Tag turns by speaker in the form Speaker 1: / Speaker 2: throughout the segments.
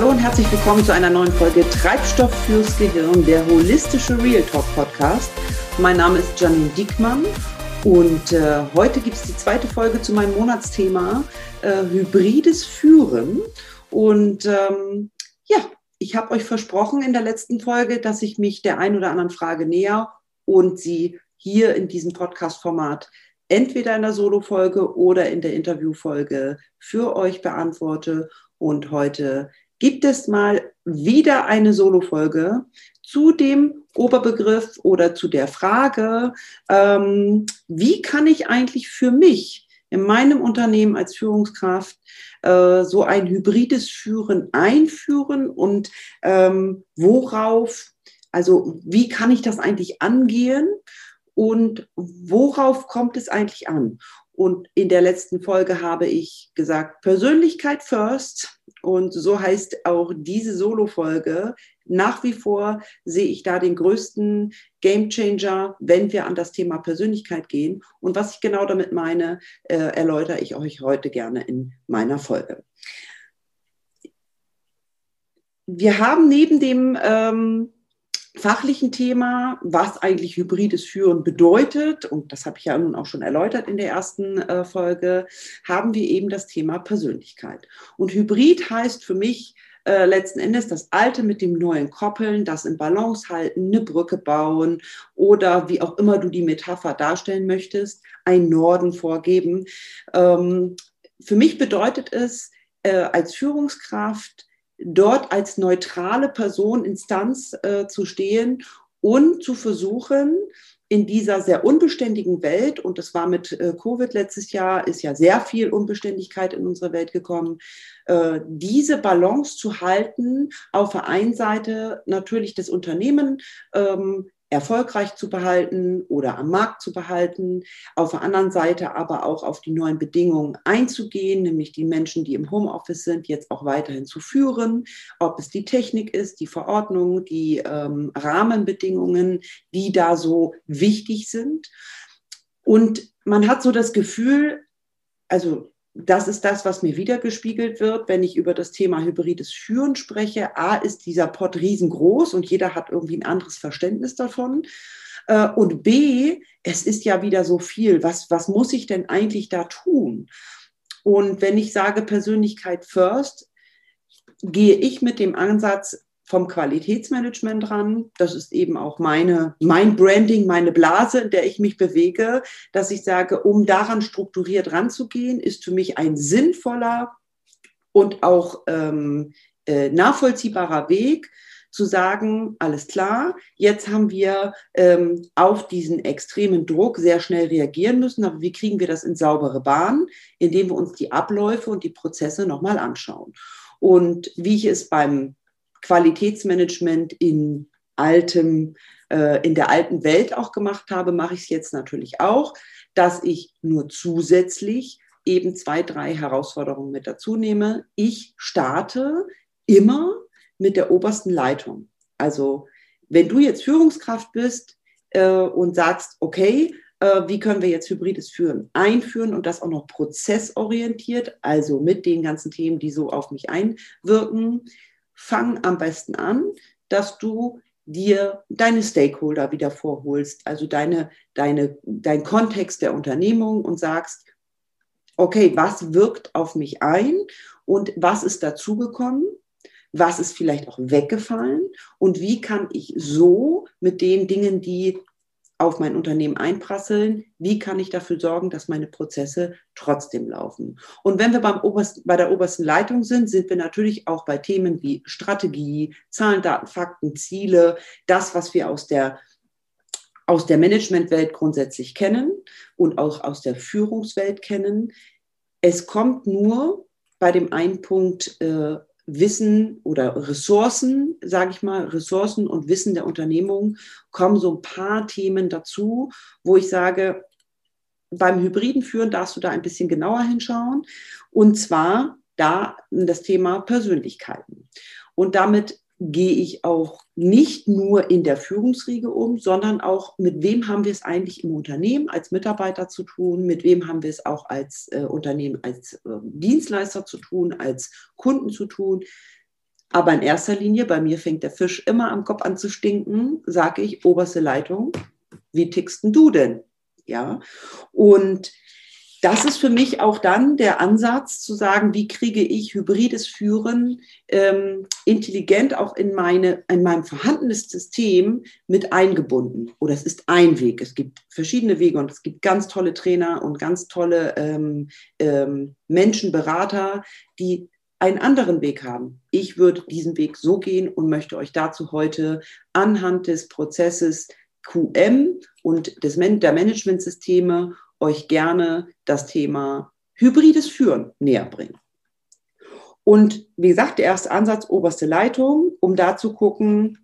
Speaker 1: Hallo und herzlich willkommen zu einer neuen Folge Treibstoff fürs Gehirn, der holistische Real Talk Podcast. Mein Name ist Janine Diekmann und äh, heute gibt es die zweite Folge zu meinem Monatsthema äh, hybrides Führen. Und ähm, ja, ich habe euch versprochen in der letzten Folge, dass ich mich der ein oder anderen Frage näher und sie hier in diesem Podcast-Format entweder in der Solo-Folge oder in der Interview-Folge für euch beantworte. Und heute gibt es mal wieder eine Solo-Folge zu dem Oberbegriff oder zu der Frage, ähm, wie kann ich eigentlich für mich in meinem Unternehmen als Führungskraft äh, so ein hybrides Führen einführen und ähm, worauf, also wie kann ich das eigentlich angehen und worauf kommt es eigentlich an? Und in der letzten Folge habe ich gesagt, Persönlichkeit first. Und so heißt auch diese Solo-Folge. Nach wie vor sehe ich da den größten Gamechanger, wenn wir an das Thema Persönlichkeit gehen. Und was ich genau damit meine, äh, erläutere ich euch heute gerne in meiner Folge. Wir haben neben dem ähm, fachlichen Thema, was eigentlich hybrides Führen bedeutet, und das habe ich ja nun auch schon erläutert in der ersten äh, Folge, haben wir eben das Thema Persönlichkeit. Und Hybrid heißt für mich äh, letzten Endes das Alte mit dem Neuen koppeln, das in Balance halten, eine Brücke bauen oder wie auch immer du die Metapher darstellen möchtest, ein Norden vorgeben. Ähm, für mich bedeutet es äh, als Führungskraft, dort als neutrale Person, Instanz äh, zu stehen und zu versuchen, in dieser sehr unbeständigen Welt, und das war mit äh, Covid letztes Jahr, ist ja sehr viel Unbeständigkeit in unsere Welt gekommen, äh, diese Balance zu halten, auf der einen Seite natürlich das Unternehmen ähm, erfolgreich zu behalten oder am Markt zu behalten, auf der anderen Seite aber auch auf die neuen Bedingungen einzugehen, nämlich die Menschen, die im Homeoffice sind, jetzt auch weiterhin zu führen, ob es die Technik ist, die Verordnung, die ähm, Rahmenbedingungen, die da so wichtig sind. Und man hat so das Gefühl, also das ist das, was mir wiedergespiegelt wird, wenn ich über das Thema hybrides Führen spreche. A ist dieser Pott riesengroß und jeder hat irgendwie ein anderes Verständnis davon. Äh, und B, es ist ja wieder so viel. Was, was muss ich denn eigentlich da tun? Und wenn ich sage Persönlichkeit first, gehe ich mit dem Ansatz, vom Qualitätsmanagement dran. Das ist eben auch meine, mein Branding, meine Blase, in der ich mich bewege, dass ich sage, um daran strukturiert ranzugehen, ist für mich ein sinnvoller und auch ähm, äh, nachvollziehbarer Weg, zu sagen, alles klar, jetzt haben wir ähm, auf diesen extremen Druck sehr schnell reagieren müssen, aber wie kriegen wir das in saubere Bahn, indem wir uns die Abläufe und die Prozesse nochmal anschauen. Und wie ich es beim Qualitätsmanagement in altem, äh, in der alten Welt auch gemacht habe, mache ich es jetzt natürlich auch, dass ich nur zusätzlich eben zwei, drei Herausforderungen mit dazu nehme. Ich starte immer mit der obersten Leitung. Also wenn du jetzt Führungskraft bist äh, und sagst, okay, äh, wie können wir jetzt hybrides Führen einführen und das auch noch prozessorientiert, also mit den ganzen Themen, die so auf mich einwirken, fang am besten an, dass du dir deine Stakeholder wieder vorholst, also deine, deine, dein Kontext der Unternehmung und sagst, okay, was wirkt auf mich ein und was ist dazugekommen? Was ist vielleicht auch weggefallen? Und wie kann ich so mit den Dingen, die auf mein Unternehmen einprasseln, wie kann ich dafür sorgen, dass meine Prozesse trotzdem laufen. Und wenn wir beim obersten, bei der obersten Leitung sind, sind wir natürlich auch bei Themen wie Strategie, Zahlen, Daten, Fakten, Ziele, das, was wir aus der aus der Managementwelt grundsätzlich kennen und auch aus der Führungswelt kennen. Es kommt nur bei dem einen Punkt äh, Wissen oder Ressourcen, sage ich mal, Ressourcen und Wissen der Unternehmung kommen so ein paar Themen dazu, wo ich sage, beim hybriden Führen darfst du da ein bisschen genauer hinschauen. Und zwar da das Thema Persönlichkeiten. Und damit gehe ich auch nicht nur in der Führungsriege um, sondern auch, mit wem haben wir es eigentlich im Unternehmen als Mitarbeiter zu tun, mit wem haben wir es auch als äh, Unternehmen, als äh, Dienstleister zu tun, als Kunden zu tun. Aber in erster Linie, bei mir fängt der Fisch immer am Kopf an zu stinken, sage ich, oberste Leitung, wie tickst du denn? Ja, und das ist für mich auch dann der Ansatz zu sagen, wie kriege ich hybrides Führen ähm, intelligent auch in, meine, in meinem vorhandenes System mit eingebunden. Oder es ist ein Weg. Es gibt verschiedene Wege und es gibt ganz tolle Trainer und ganz tolle ähm, ähm, Menschen, Berater, die einen anderen Weg haben. Ich würde diesen Weg so gehen und möchte euch dazu heute anhand des Prozesses QM und des, der Managementsysteme euch gerne das Thema hybrides Führen näher bringen. Und wie gesagt, der erste Ansatz, oberste Leitung, um da zu gucken,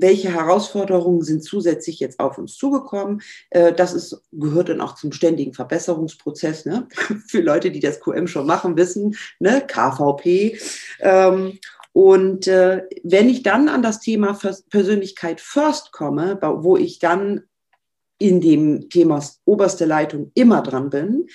Speaker 1: welche Herausforderungen sind zusätzlich jetzt auf uns zugekommen. Äh, das ist, gehört dann auch zum ständigen Verbesserungsprozess. Ne? Für Leute, die das QM schon machen, wissen, ne? KVP. Ähm, und äh, wenn ich dann an das Thema Persönlichkeit First komme, wo ich dann in dem Thema oberste Leitung immer dran bin,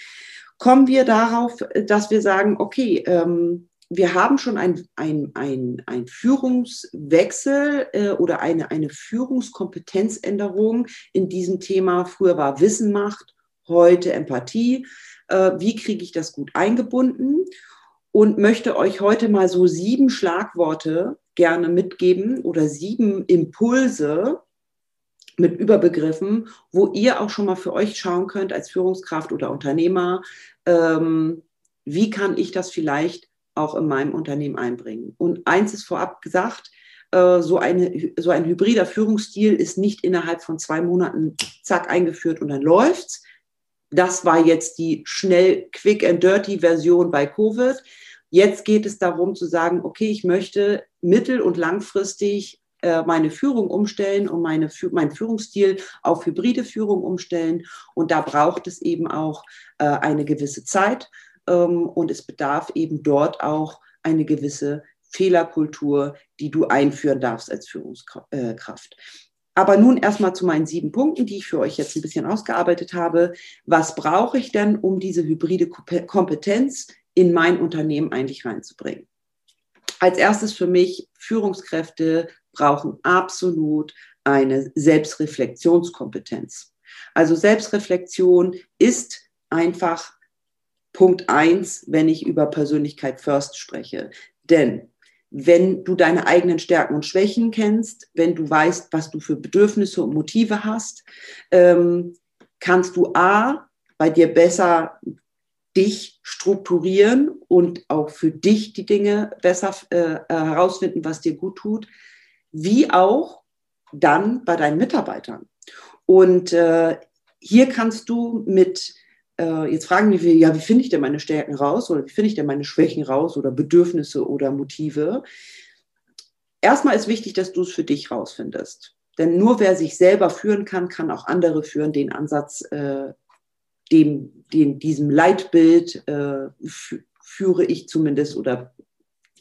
Speaker 1: kommen wir darauf, dass wir sagen, okay, ähm, wir haben schon ein, ein, Führungswechsel äh, oder eine, eine Führungskompetenzänderung in diesem Thema. Früher war Wissen macht, heute Empathie. Äh, wie kriege ich das gut eingebunden? Und möchte euch heute mal so sieben Schlagworte gerne mitgeben oder sieben Impulse, mit Überbegriffen, wo ihr auch schon mal für euch schauen könnt als Führungskraft oder Unternehmer, ähm, wie kann ich das vielleicht auch in meinem Unternehmen einbringen. Und eins ist vorab gesagt, äh, so, eine, so ein hybrider Führungsstil ist nicht innerhalb von zwei Monaten zack eingeführt und dann läuft's. Das war jetzt die schnell, quick and dirty Version bei Covid. Jetzt geht es darum zu sagen, okay, ich möchte mittel- und langfristig meine Führung umstellen und meine, meinen Führungsstil auf hybride Führung umstellen. Und da braucht es eben auch äh, eine gewisse Zeit ähm, und es bedarf eben dort auch eine gewisse Fehlerkultur, die du einführen darfst als Führungskraft. Aber nun erstmal zu meinen sieben Punkten, die ich für euch jetzt ein bisschen ausgearbeitet habe. Was brauche ich denn, um diese hybride Kompetenz in mein Unternehmen eigentlich reinzubringen? Als erstes für mich Führungskräfte brauchen absolut eine Selbstreflexionskompetenz. Also Selbstreflexion ist einfach Punkt eins, wenn ich über Persönlichkeit First spreche. Denn wenn du deine eigenen Stärken und Schwächen kennst, wenn du weißt, was du für Bedürfnisse und Motive hast, ähm, kannst du A, bei dir besser dich strukturieren und auch für dich die Dinge besser äh, herausfinden, was dir gut tut wie auch dann bei deinen Mitarbeitern. Und äh, hier kannst du mit, äh, jetzt fragen wir, ja, wie finde ich denn meine Stärken raus oder wie finde ich denn meine Schwächen raus oder Bedürfnisse oder Motive? Erstmal ist wichtig, dass du es für dich rausfindest. Denn nur wer sich selber führen kann, kann auch andere führen. Den Ansatz, äh, dem, den, diesem Leitbild äh, führe ich zumindest oder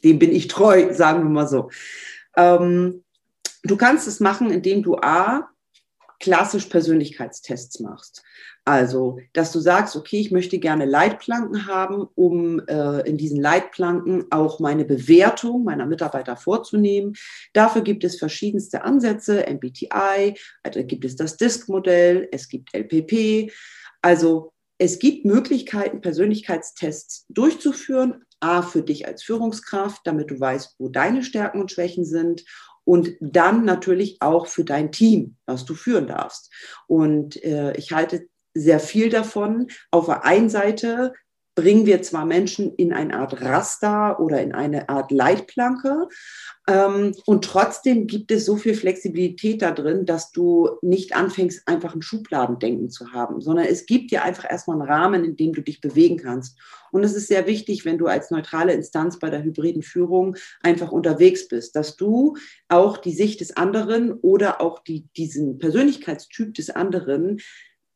Speaker 1: dem bin ich treu, sagen wir mal so. Ähm, du kannst es machen, indem du A, klassisch Persönlichkeitstests machst. Also, dass du sagst, okay, ich möchte gerne Leitplanken haben, um äh, in diesen Leitplanken auch meine Bewertung meiner Mitarbeiter vorzunehmen. Dafür gibt es verschiedenste Ansätze, MBTI, also gibt es das DISC-Modell, es gibt LPP. Also es gibt Möglichkeiten, Persönlichkeitstests durchzuführen, A, für dich als Führungskraft, damit du weißt, wo deine Stärken und Schwächen sind und dann natürlich auch für dein Team, was du führen darfst. Und äh, ich halte sehr viel davon. Auf der einen Seite bringen wir zwar Menschen in eine Art Raster oder in eine Art Leitplanke, ähm, und trotzdem gibt es so viel Flexibilität da drin, dass du nicht anfängst, einfach ein Schubladendenken zu haben, sondern es gibt dir einfach erstmal einen Rahmen, in dem du dich bewegen kannst. Und es ist sehr wichtig, wenn du als neutrale Instanz bei der hybriden Führung einfach unterwegs bist, dass du auch die Sicht des anderen oder auch die, diesen Persönlichkeitstyp des anderen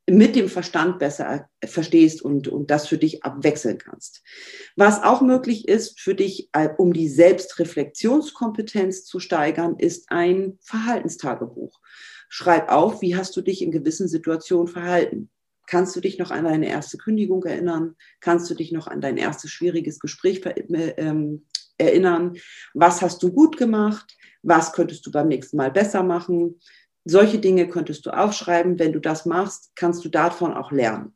Speaker 1: mit dem Verstand besser verstehst und, und das für dich abwechseln kannst. Was auch möglich ist für dich, äh, um die Selbstreflexionskompetenz zu steigern, ist ein Verhaltenstagebuch. Schreib auf, wie hast du dich in gewissen Situationen verhalten. Kannst du dich noch an deine erste Kündigung erinnern? Kannst du dich noch an dein erstes schwieriges Gespräch ähm, erinnern, was hast du gut gemacht, was könntest du beim nächsten Mal besser machen. Solche Dinge könntest du aufschreiben. Wenn du das machst, kannst du davon auch lernen.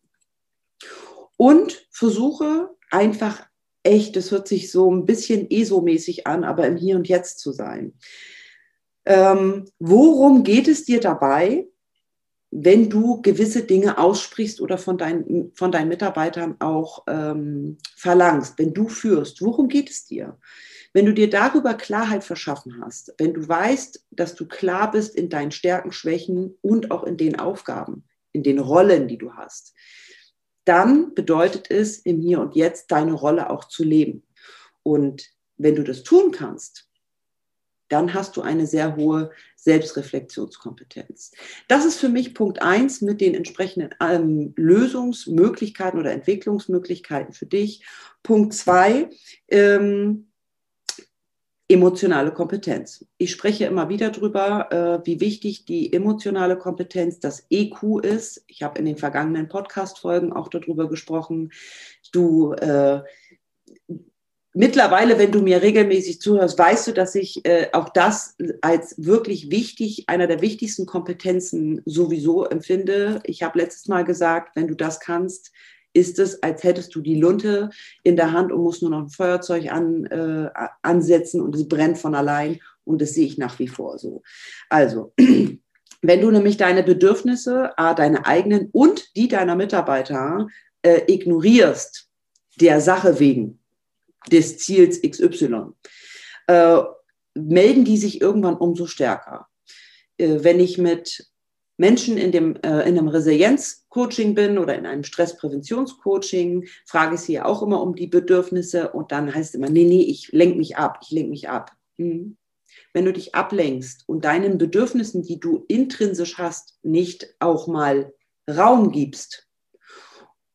Speaker 1: Und versuche einfach echt, das hört sich so ein bisschen ESO-mäßig an, aber im Hier und Jetzt zu sein. Ähm, worum geht es dir dabei, wenn du gewisse Dinge aussprichst oder von, dein, von deinen Mitarbeitern auch ähm, verlangst, wenn du führst, worum geht es dir? Wenn du dir darüber Klarheit verschaffen hast, wenn du weißt, dass du klar bist in deinen Stärken, Schwächen und auch in den Aufgaben, in den Rollen, die du hast, dann bedeutet es, im Hier und Jetzt deine Rolle auch zu leben. Und wenn du das tun kannst, dann hast du eine sehr hohe Selbstreflexionskompetenz. Das ist für mich Punkt eins mit den entsprechenden ähm, Lösungsmöglichkeiten oder Entwicklungsmöglichkeiten für dich. Punkt zwei, ähm, emotionale Kompetenz. Ich spreche immer wieder darüber, äh, wie wichtig die emotionale Kompetenz, das EQ ist. Ich habe in den vergangenen Podcast-Folgen auch darüber gesprochen. Du äh, mittlerweile, wenn du mir regelmäßig zuhörst, weißt du, dass ich äh, auch das als wirklich wichtig, einer der wichtigsten Kompetenzen sowieso empfinde. Ich habe letztes Mal gesagt, wenn du das kannst, ist es, als hättest du die Lunte in der Hand und musst nur noch ein Feuerzeug an, äh, ansetzen und es brennt von allein. Und das sehe ich nach wie vor so. Also, wenn du nämlich deine Bedürfnisse, deine eigenen und die deiner Mitarbeiter äh, ignorierst, der Sache wegen, des Ziels XY, äh, melden die sich irgendwann umso stärker. Äh, wenn ich mit Menschen in, dem, äh, in einem Resilienz-Coaching bin oder in einem Stresspräventionscoaching, frage ich sie ja auch immer um die Bedürfnisse und dann heißt es immer, nee, nee, ich lenke mich ab, ich lenke mich ab. Mhm. Wenn du dich ablenkst und deinen Bedürfnissen, die du intrinsisch hast, nicht auch mal Raum gibst,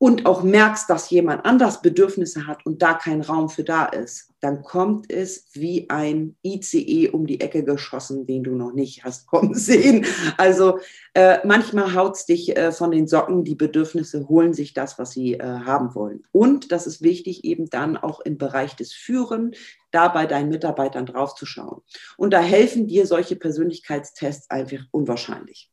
Speaker 1: und auch merkst, dass jemand anders Bedürfnisse hat und da kein Raum für da ist, dann kommt es wie ein ICE um die Ecke geschossen, den du noch nicht hast kommen sehen. Also äh, manchmal haut es dich äh, von den Socken, die Bedürfnisse holen sich das, was sie äh, haben wollen. Und das ist wichtig, eben dann auch im Bereich des Führen, da bei deinen Mitarbeitern draufzuschauen. Und da helfen dir solche Persönlichkeitstests einfach unwahrscheinlich.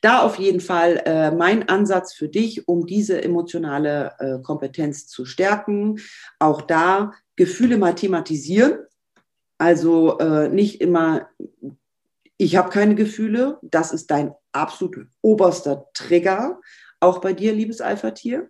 Speaker 1: Da auf jeden Fall äh, mein Ansatz für dich, um diese emotionale äh, Kompetenz zu stärken. Auch da Gefühle mal thematisieren. Also äh, nicht immer, ich habe keine Gefühle. Das ist dein absolut oberster Trigger. Auch bei dir, liebes Alpha-Tier.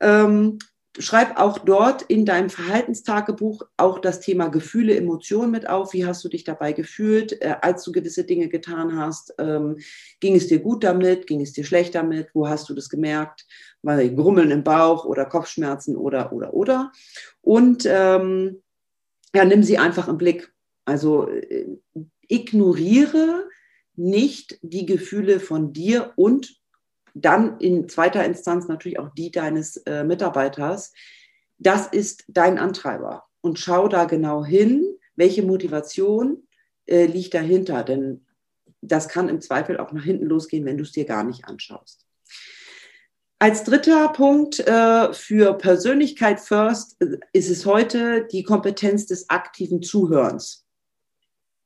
Speaker 1: Ähm, schreib auch dort in deinem Verhaltenstagebuch auch das Thema Gefühle, Emotionen mit auf. Wie hast du dich dabei gefühlt, äh, als du gewisse Dinge getan hast? Ähm, ging es dir gut damit? Ging es dir schlecht damit? Wo hast du das gemerkt? War Grummeln im Bauch oder Kopfschmerzen oder, oder, oder? Und ähm, ja, nimm sie einfach im Blick. Also äh, ignoriere nicht die Gefühle von dir und dann in zweiter Instanz natürlich auch die deines äh, Mitarbeiters. Das ist dein Antreiber. Und schau da genau hin, welche Motivation äh, liegt dahinter. Denn das kann im Zweifel auch nach hinten losgehen, wenn du es dir gar nicht anschaust. Als dritter Punkt äh, für Persönlichkeit First äh, ist es heute die Kompetenz des aktiven Zuhörens.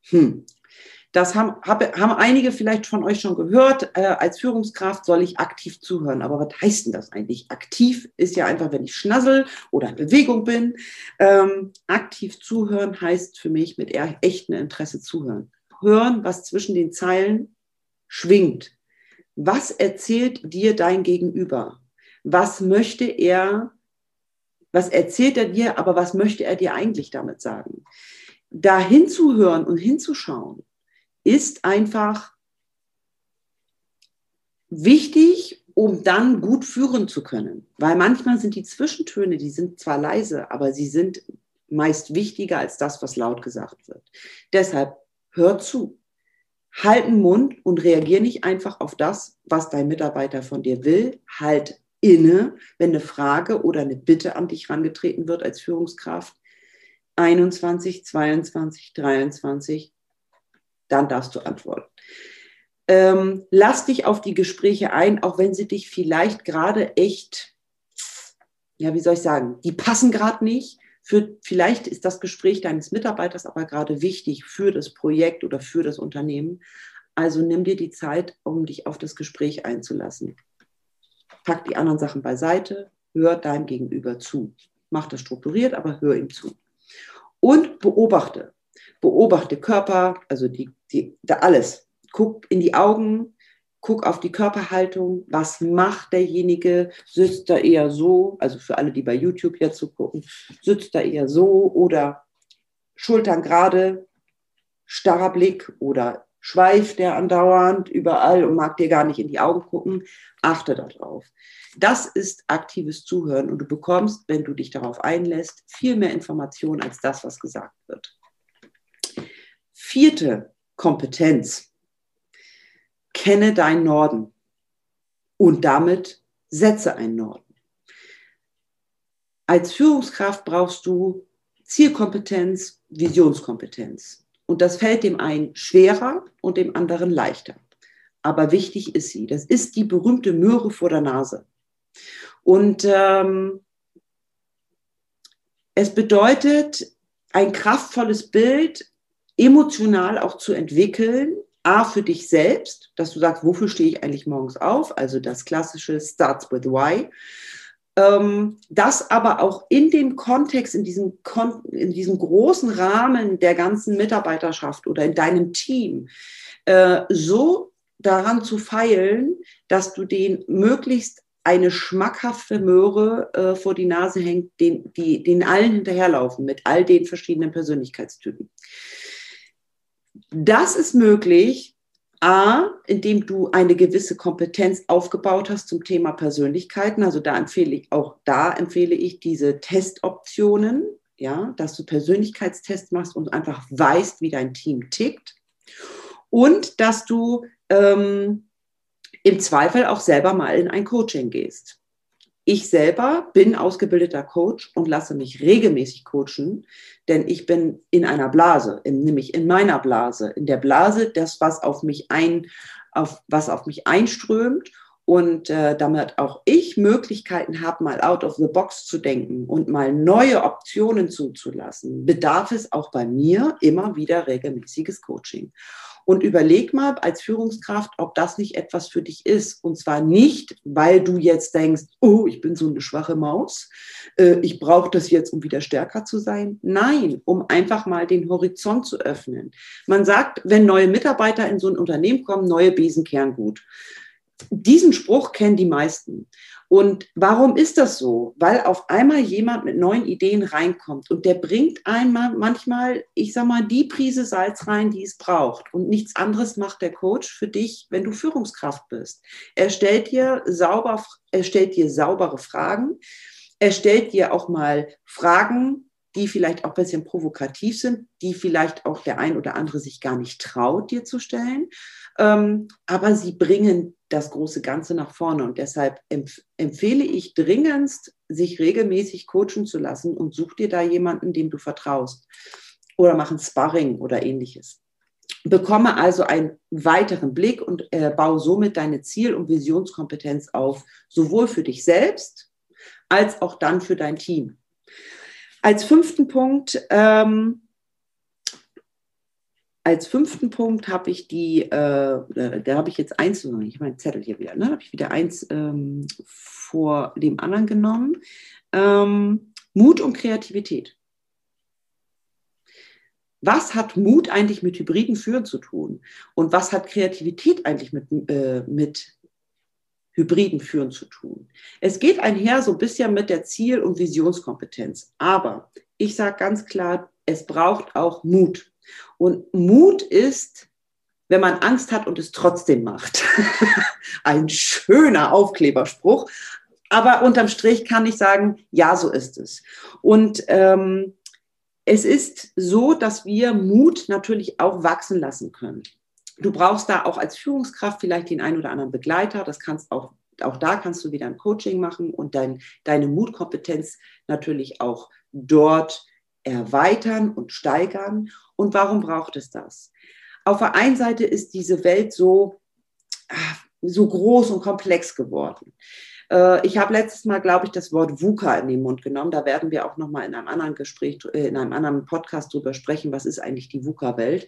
Speaker 1: Hm. Das haben, hab, haben einige vielleicht von euch schon gehört. Äh, als Führungskraft soll ich aktiv zuhören. Aber was heißt denn das eigentlich? Aktiv ist ja einfach, wenn ich schnassel oder in Bewegung bin. Ähm, aktiv zuhören heißt für mich mit eher echtem Interesse zuhören. Hören, was zwischen den Zeilen schwingt. Was erzählt dir dein Gegenüber? Was möchte er, was erzählt er dir, aber was möchte er dir eigentlich damit sagen? Da hinzuhören und hinzuschauen ist einfach wichtig, um dann gut führen zu können. Weil manchmal sind die Zwischentöne, die sind zwar leise, aber sie sind meist wichtiger als das, was laut gesagt wird. Deshalb hör zu. Halt den Mund und reagier nicht einfach auf das, was dein Mitarbeiter von dir will. Halt inne, wenn eine Frage oder eine Bitte an dich herangetreten wird als Führungskraft. 21, 22, 23, dann darfst du antworten. Ähm, lass dich auf die Gespräche ein, auch wenn sie dich vielleicht gerade echt, ja, wie soll ich sagen, die passen gerade nicht. Für, vielleicht ist das Gespräch deines Mitarbeiters aber gerade wichtig für das Projekt oder für das Unternehmen. Also nimm dir die Zeit, um dich auf das Gespräch einzulassen. Pack die anderen Sachen beiseite, hör deinem Gegenüber zu. Mach das strukturiert, aber hör ihm zu. Und beobachte. Beobachte Körper, also die, die, da alles. Guck in die Augen, guck auf die Körperhaltung, was macht derjenige, sitzt er eher so, also für alle, die bei YouTube jetzt so gucken, sitzt er eher so oder Schultern gerade, starrer Blick oder schweift der andauernd überall und mag dir gar nicht in die Augen gucken, achte darauf. Das ist aktives Zuhören und du bekommst, wenn du dich darauf einlässt, viel mehr Informationen als das, was gesagt wird. Vierte Kompetenz. Kenne deinen Norden und damit setze einen Norden. Als Führungskraft brauchst du Zielkompetenz, Visionskompetenz. Und das fällt dem einen schwerer und dem anderen leichter. Aber wichtig ist sie. Das ist die berühmte Möhre vor der Nase. Und ähm, es bedeutet, ein kraftvolles Bild emotional auch zu entwickeln, A, für dich selbst, dass du sagst, wofür stehe ich eigentlich morgens auf? Also das klassische Starts with Why. Ähm, das aber auch in dem Kontext, in diesem, in diesem großen Rahmen der ganzen Mitarbeiterschaft oder in deinem Team äh, so daran zu feilen, dass du den möglichst eine schmackhafte Möhre äh, vor die Nase hängt, den, die, den allen hinterherlaufen mit all den verschiedenen Persönlichkeitstypen. Das ist möglich, A, indem du eine gewisse Kompetenz aufgebaut hast zum Thema Persönlichkeiten. Also da empfehle ich auch da empfehle ich diese Testoptionen, ja, dass du Persönlichkeitstests machst und einfach weißt, wie dein Team tickt. Und dass du ähm, im Zweifel auch selber mal in ein Coaching gehst. Ich selber bin ausgebildeter Coach und lasse mich regelmäßig coachen, denn ich bin in einer Blase, in, nämlich in meiner Blase, in der Blase, das, was auf mich ein, auf, was auf mich einströmt und äh, damit auch ich Möglichkeiten habe, mal out of the box zu denken und mal neue Optionen zuzulassen, bedarf es auch bei mir immer wieder regelmäßiges Coaching. Und überleg mal als Führungskraft, ob das nicht etwas für dich ist. Und zwar nicht, weil du jetzt denkst, oh, ich bin so eine schwache Maus, äh, ich brauche das jetzt, um wieder stärker zu sein. Nein, um einfach mal den Horizont zu öffnen. Man sagt, wenn neue Mitarbeiter in so ein Unternehmen kommen, neue Besen kehren gut. Diesen Spruch kennen die meisten. Und warum ist das so? Weil auf einmal jemand mit neuen Ideen reinkommt und der bringt einmal manchmal, ich sag mal, die Prise Salz rein, die es braucht. Und nichts anderes macht der Coach für dich, wenn du Führungskraft bist. Er stellt dir sauber, er stellt dir saubere Fragen. Er stellt dir auch mal Fragen, die vielleicht auch ein bisschen provokativ sind, die vielleicht auch der ein oder andere sich gar nicht traut, dir zu stellen. Ähm, aber sie bringen das große Ganze nach vorne. Und deshalb empf empfehle ich dringendst, sich regelmäßig coachen zu lassen und such dir da jemanden, dem du vertraust. Oder mach ein Sparring oder ähnliches. Bekomme also einen weiteren Blick und äh, baue somit deine Ziel- und Visionskompetenz auf, sowohl für dich selbst als auch dann für dein Team. Als fünften Punkt, ähm, als fünften Punkt habe ich die, äh, da habe ich jetzt eins, ich habe meinen Zettel hier wieder, ne? habe ich wieder eins ähm, vor dem anderen genommen. Ähm, Mut und Kreativität. Was hat Mut eigentlich mit hybriden Führen zu tun? Und was hat Kreativität eigentlich mit, äh, mit hybriden Führen zu tun. Es geht einher so ein bisschen mit der Ziel- und Visionskompetenz. Aber ich sage ganz klar, es braucht auch Mut. Und Mut ist, wenn man Angst hat und es trotzdem macht. Ein schöner Aufkleberspruch. Aber unterm Strich kann ich sagen, ja, so ist es. Und ähm, es ist so, dass wir Mut natürlich auch wachsen lassen können. Du brauchst da auch als Führungskraft vielleicht den einen oder anderen Begleiter. Das kannst auch, auch da kannst du wieder ein Coaching machen und dein, deine Mutkompetenz natürlich auch dort erweitern und steigern. Und warum braucht es das? Auf der einen Seite ist diese Welt so, ah, so groß und komplex geworden. Äh, ich habe letztes Mal, glaube ich, das Wort VUCA in den Mund genommen. Da werden wir auch nochmal in einem anderen Gespräch, äh, in einem anderen Podcast drüber sprechen, was ist eigentlich die VUCA-Welt.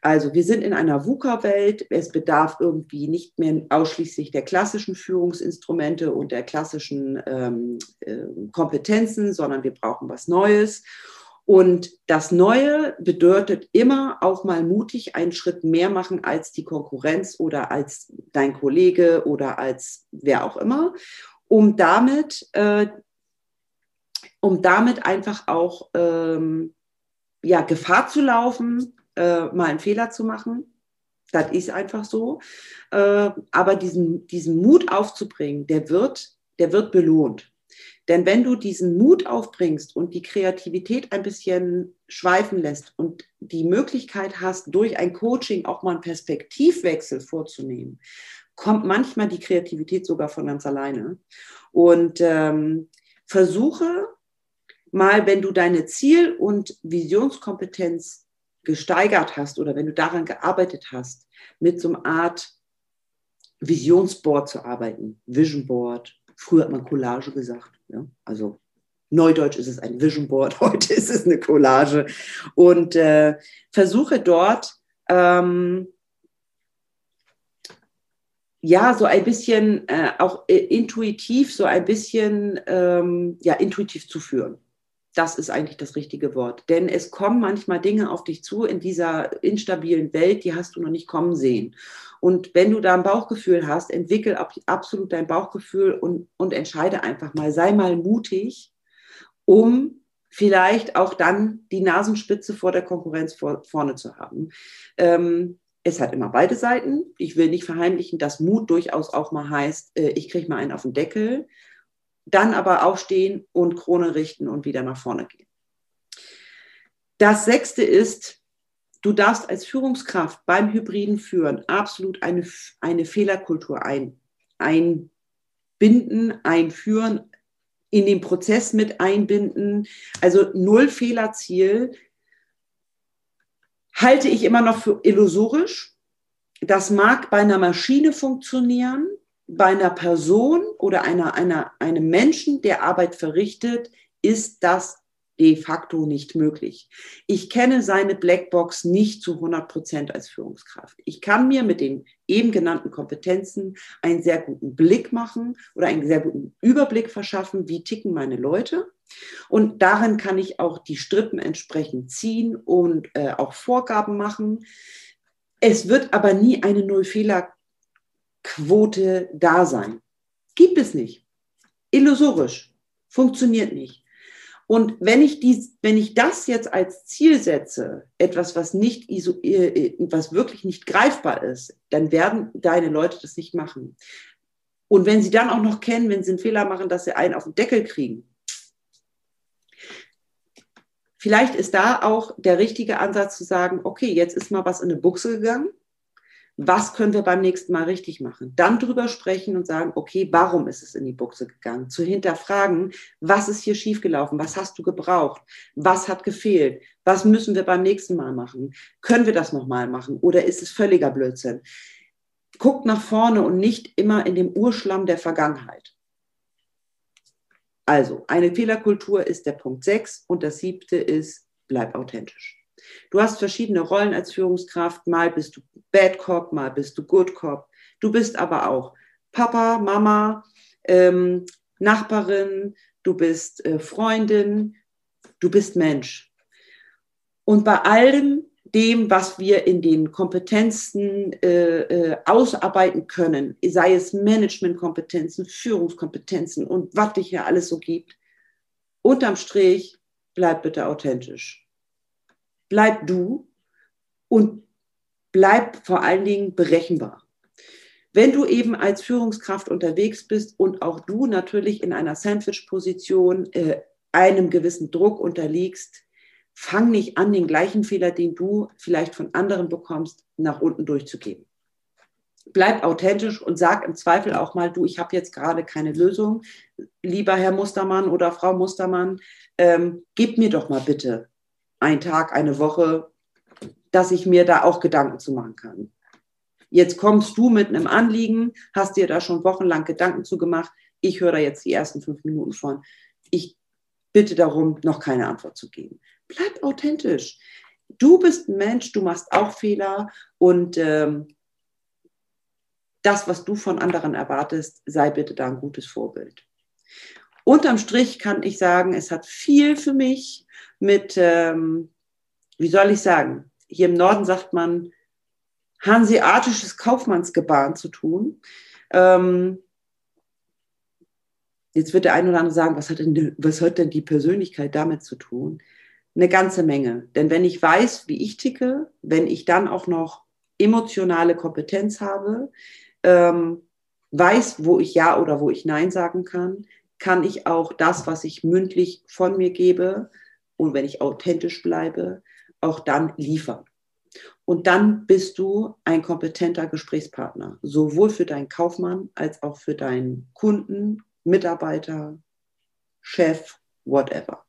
Speaker 1: Also wir sind in einer VUCA-Welt. Es bedarf irgendwie nicht mehr ausschließlich der klassischen Führungsinstrumente und der klassischen ähm, äh, Kompetenzen, sondern wir brauchen was Neues. Und das Neue bedeutet immer auch mal mutig einen Schritt mehr machen als die Konkurrenz oder als dein Kollege oder als wer auch immer, um damit, äh, um damit einfach auch ähm, ja, Gefahr zu laufen, äh, mal einen Fehler zu machen. Das ist einfach so. Äh, aber diesen, diesen Mut aufzubringen, der wird, der wird belohnt. Denn wenn du diesen Mut aufbringst und die Kreativität ein bisschen schweifen lässt und die Möglichkeit hast, durch ein Coaching auch mal einen Perspektivwechsel vorzunehmen, kommt manchmal die Kreativität sogar von ganz alleine. Und ähm, versuche mal, wenn du deine Ziel- und Visionskompetenz gesteigert hast oder wenn du daran gearbeitet hast, mit so einer Art Visionsboard zu arbeiten, Vision Board. Früher hat man Collage gesagt. Ja? Also Neudeutsch ist es ein Vision Board, heute ist es eine Collage. Und äh, versuche dort ähm, ja so ein bisschen äh, auch äh, intuitiv, so ein bisschen ähm, ja intuitiv zu führen das ist eigentlich das richtige Wort. Denn es kommen manchmal Dinge auf dich zu in dieser instabilen Welt, die hast du noch nicht kommen sehen. Und wenn du da ein Bauchgefühl hast, entwickel absolut dein Bauchgefühl und, und entscheide einfach mal, sei mal mutig, um vielleicht auch dann die Nasenspitze vor der Konkurrenz vor, vorne zu haben. Ähm, es hat immer beide Seiten. Ich will nicht verheimlichen, dass Mut durchaus auch mal heißt, äh, ich kriege mal einen auf den Deckel dann aber aufstehen und Krone richten und wieder nach vorne gehen. Das sechste ist, du darfst als Führungskraft beim hybriden Führen absolut eine, eine Fehlerkultur ein, einbinden, einführen, in den Prozess mit einbinden. Also null Fehlerziel halte ich immer noch für illusorisch. Das mag bei einer Maschine funktionieren, bei einer Person oder einer, einer, einem Menschen, der Arbeit verrichtet, ist das de facto nicht möglich. Ich kenne seine Blackbox nicht zu 100 Prozent als Führungskraft. Ich kann mir mit den eben genannten Kompetenzen einen sehr guten Blick machen oder einen sehr guten Überblick verschaffen, wie ticken meine Leute. Und darin kann ich auch die Strippen entsprechend ziehen und äh, auch Vorgaben machen. Es wird aber nie eine Null-Fehler- Quote da sein. Gibt es nicht. Illusorisch. Funktioniert nicht. Und wenn ich, dies, wenn ich das jetzt als Ziel setze, etwas, was, nicht, äh, äh, was wirklich nicht greifbar ist, dann werden deine Leute das nicht machen. Und wenn sie dann auch noch kennen, wenn sie einen Fehler machen, dass sie einen auf den Deckel kriegen, vielleicht ist da auch der richtige Ansatz zu sagen, okay, jetzt ist mal was in eine Buchse gegangen was können wir beim nächsten Mal richtig machen? Dann drüber sprechen und sagen, okay, warum ist es in die Buchse gegangen? Zu hinterfragen, was ist hier schiefgelaufen? Was hast du gebraucht? Was hat gefehlt? Was müssen wir beim nächsten Mal machen? Können wir das nochmal machen? Oder ist es völliger Blödsinn? Guckt nach vorne und nicht immer in dem Urschlamm der Vergangenheit. Also, eine Fehlerkultur ist der Punkt 6 und das siebte ist, bleib authentisch. Du hast verschiedene Rollen als Führungskraft. Mal bist du Bad Cop, mal bist du Good Cop. Du bist aber auch Papa, Mama, ähm, Nachbarin, du bist äh, Freundin, du bist Mensch. Und bei allem dem, was wir in den Kompetenzen äh, äh, ausarbeiten können, sei es Managementkompetenzen, Führungskompetenzen und was dich hier alles so gibt, unterm Strich bleib bitte authentisch bleib du und bleib vor allen Dingen berechenbar. Wenn du eben als Führungskraft unterwegs bist und auch du natürlich in einer Sandwich-Position äh, einem gewissen Druck unterliegst, fang nicht an, den gleichen Fehler, den du vielleicht von anderen bekommst, nach unten durchzugeben. Bleib authentisch und sag im Zweifel auch mal, du, ich habe jetzt gerade keine Lösung. Lieber Herr Mustermann oder Frau Mustermann, ähm, gib mir doch mal bitte ein Tag, eine Woche, dass ich mir da auch Gedanken zu machen kann. Jetzt kommst du mit einem Anliegen, hast dir da schon wochenlang Gedanken zu gemacht. ich höre da jetzt die ersten fünf Minuten von. Ich bitte darum, noch keine Antwort zu geben. Bleib authentisch. Du bist ein Mensch, du machst auch Fehler und ähm, das, was du von anderen erwartest, sei bitte da ein gutes Vorbild. Unterm Strich kann ich sagen, es hat viel für mich mit, ähm, wie soll ich sagen, hier im Norden sagt man, hanseatisches Kaufmannsgebaren zu tun. Ähm, jetzt wird der eine oder andere sagen, was hat, denn, was hat denn die Persönlichkeit damit zu tun? Eine ganze Menge. Denn wenn ich weiß, wie ich ticke, wenn ich dann auch noch emotionale Kompetenz habe, ähm, weiß, wo ich Ja oder wo ich Nein sagen kann, kann ich auch das, was ich mündlich von mir gebe und wenn ich authentisch bleibe, auch dann liefern. Und dann bist du ein kompetenter Gesprächspartner, sowohl für deinen Kaufmann als auch für deinen Kunden, Mitarbeiter, Chef, whatever.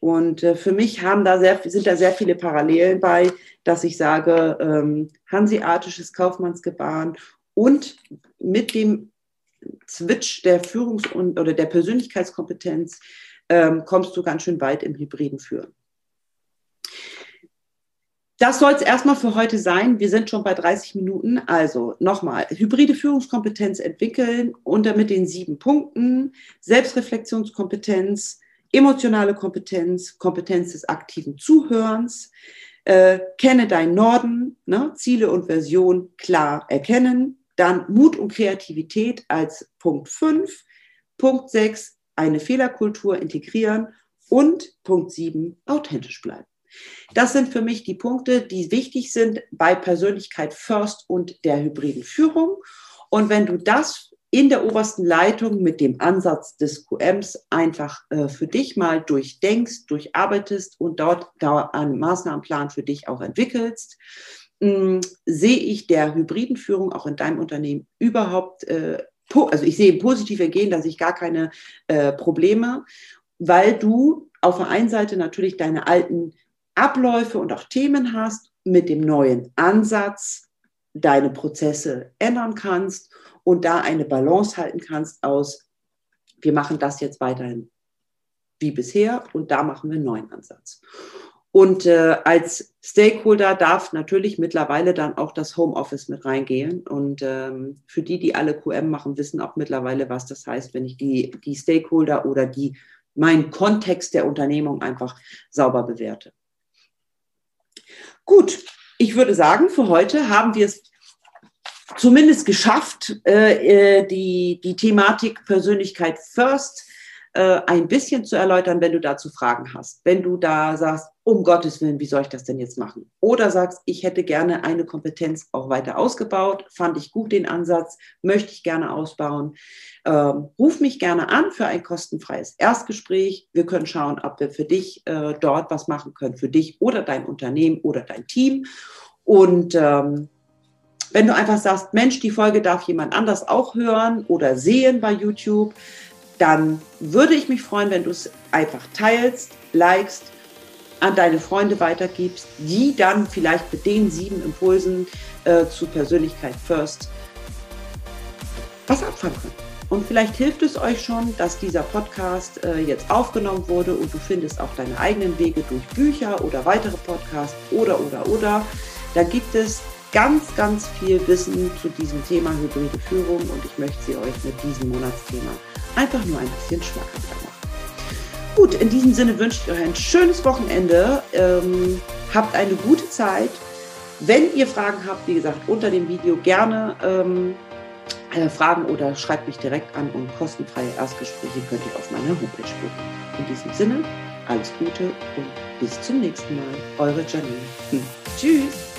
Speaker 1: Und äh, für mich da sehr, sind da sehr viele Parallelen bei, dass ich sage, ähm, hanseatisches Kaufmannsgebaren und mit dem Switch der Führungs- und, oder der Persönlichkeitskompetenz ähm, kommst du ganz schön weit im hybriden Führen. Das soll es erstmal für heute sein. Wir sind schon bei 30 Minuten. Also nochmal, hybride Führungskompetenz entwickeln unter mit den sieben Punkten. Selbstreflexionskompetenz, emotionale Kompetenz, Kompetenz des aktiven Zuhörens, äh, kenne dein Norden, ne, Ziele und Version klar erkennen, dann Mut und Kreativität als Punkt 5. Punkt 6, eine Fehlerkultur integrieren. Und Punkt 7, authentisch bleiben. Das sind für mich die Punkte, die wichtig sind bei Persönlichkeit First und der hybriden Führung. Und wenn du das in der obersten Leitung mit dem Ansatz des QMs einfach äh, für dich mal durchdenkst, durcharbeitest und dort da einen Maßnahmenplan für dich auch entwickelst, mh, sehe ich der hybriden Führung auch in deinem Unternehmen überhaupt, äh, also ich sehe positiv ergehen, dass ich gar keine äh, Probleme, weil du auf der einen Seite natürlich deine alten Abläufe und auch Themen hast, mit dem neuen Ansatz deine Prozesse ändern kannst und da eine Balance halten kannst aus, wir machen das jetzt weiterhin wie bisher und da machen wir einen neuen Ansatz. Und äh, als Stakeholder darf natürlich mittlerweile dann auch das Homeoffice mit reingehen. Und ähm, für die, die alle QM machen, wissen auch mittlerweile, was das heißt, wenn ich die, die Stakeholder oder die, meinen Kontext der Unternehmung einfach sauber bewerte. Gut, ich würde sagen, für heute haben wir es zumindest geschafft, äh, äh die, die Thematik Persönlichkeit First äh, ein bisschen zu erläutern, wenn du dazu Fragen hast. Wenn du da sagst, um Gottes Willen, wie soll ich das denn jetzt machen? Oder sagst, ich hätte gerne eine Kompetenz auch weiter ausgebaut, fand ich gut den Ansatz, möchte ich gerne ausbauen. Ähm, ruf mich gerne an für ein kostenfreies Erstgespräch. Wir können schauen, ob wir für dich äh, dort was machen können, für dich oder dein Unternehmen oder dein Team. Und ähm, wenn du einfach sagst, Mensch, die Folge darf jemand anders auch hören oder sehen bei YouTube, dann würde ich mich freuen, wenn du es einfach teilst, likest, an deine Freunde weitergibst, die dann vielleicht mit den sieben Impulsen äh, zu Persönlichkeit First was abfangen können. Und vielleicht hilft es euch schon, dass dieser Podcast äh, jetzt aufgenommen wurde und du findest auch deine eigenen Wege durch Bücher oder weitere Podcasts oder, oder, oder. Da gibt es ganz, ganz viel Wissen zu diesem Thema hybride Führung und ich möchte sie euch mit diesem Monatsthema einfach nur ein bisschen schmackhafter machen. Gut, in diesem Sinne wünsche ich euch ein schönes Wochenende. Ähm, habt eine gute Zeit. Wenn ihr Fragen habt, wie gesagt, unter dem Video gerne ähm, äh, Fragen oder schreibt mich direkt an und kostenfreie Erstgespräche könnt ihr auf meiner Homepage buchen. In diesem Sinne, alles Gute und bis zum nächsten Mal. Eure Janine. Hm. Tschüss.